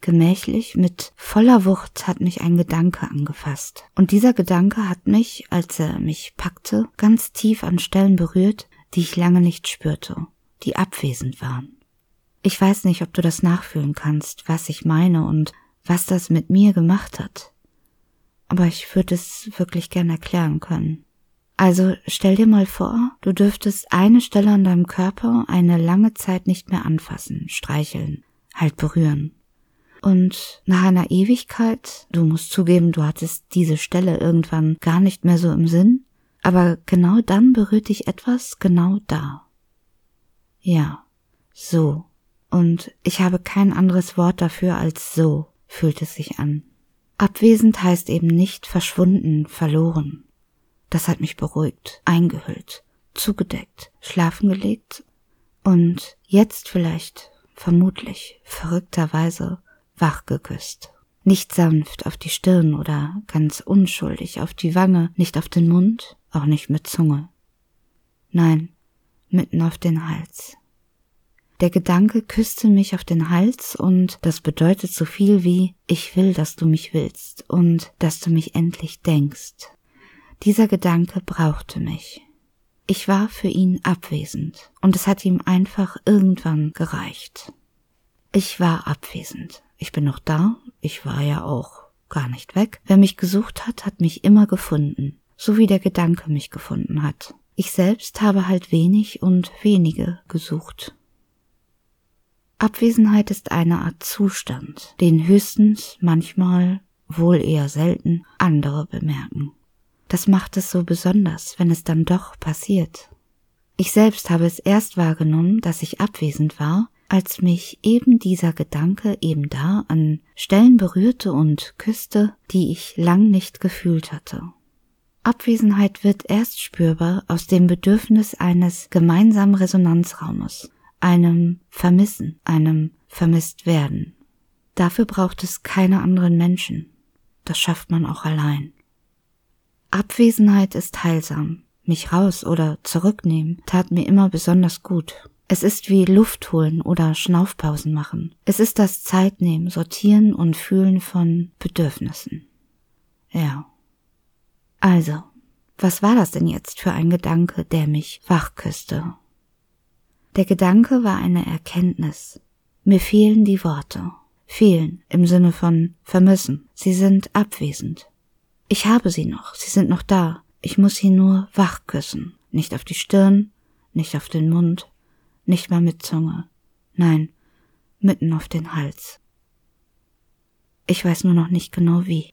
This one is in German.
Gemächlich, mit voller Wucht hat mich ein Gedanke angefasst. Und dieser Gedanke hat mich, als er mich packte, ganz tief an Stellen berührt, die ich lange nicht spürte, die abwesend waren. Ich weiß nicht, ob du das nachfühlen kannst, was ich meine und was das mit mir gemacht hat. Aber ich würde es wirklich gern erklären können. Also stell dir mal vor, du dürftest eine Stelle an deinem Körper eine lange Zeit nicht mehr anfassen, streicheln, halt berühren. Und nach einer Ewigkeit, du musst zugeben, du hattest diese Stelle irgendwann gar nicht mehr so im Sinn, aber genau dann berührt dich etwas genau da. Ja, so. Und ich habe kein anderes Wort dafür als so fühlt es sich an. Abwesend heißt eben nicht verschwunden, verloren. Das hat mich beruhigt, eingehüllt, zugedeckt, schlafen gelegt und jetzt vielleicht, vermutlich, verrückterweise wach geküsst. Nicht sanft auf die Stirn oder ganz unschuldig auf die Wange, nicht auf den Mund, auch nicht mit Zunge. Nein, mitten auf den Hals. Der Gedanke küsste mich auf den Hals und das bedeutet so viel wie ich will, dass du mich willst und dass du mich endlich denkst. Dieser Gedanke brauchte mich. Ich war für ihn abwesend und es hat ihm einfach irgendwann gereicht. Ich war abwesend. Ich bin noch da, ich war ja auch gar nicht weg. Wer mich gesucht hat, hat mich immer gefunden, so wie der Gedanke mich gefunden hat. Ich selbst habe halt wenig und wenige gesucht. Abwesenheit ist eine Art Zustand, den höchstens manchmal, wohl eher selten, andere bemerken. Das macht es so besonders, wenn es dann doch passiert. Ich selbst habe es erst wahrgenommen, dass ich abwesend war, als mich eben dieser Gedanke eben da an Stellen berührte und küsste, die ich lang nicht gefühlt hatte. Abwesenheit wird erst spürbar aus dem Bedürfnis eines gemeinsamen Resonanzraumes, einem Vermissen, einem vermisst werden. Dafür braucht es keine anderen Menschen. Das schafft man auch allein. Abwesenheit ist heilsam. Mich raus oder zurücknehmen tat mir immer besonders gut. Es ist wie Luft holen oder Schnaufpausen machen. Es ist das Zeitnehmen, Sortieren und Fühlen von Bedürfnissen. Ja. Also, was war das denn jetzt für ein Gedanke, der mich wachküsste? Der Gedanke war eine Erkenntnis. Mir fehlen die Worte. Fehlen im Sinne von vermissen. Sie sind abwesend. Ich habe sie noch, sie sind noch da. Ich muss sie nur wach küssen. Nicht auf die Stirn, nicht auf den Mund, nicht mal mit Zunge. Nein, mitten auf den Hals. Ich weiß nur noch nicht genau wie.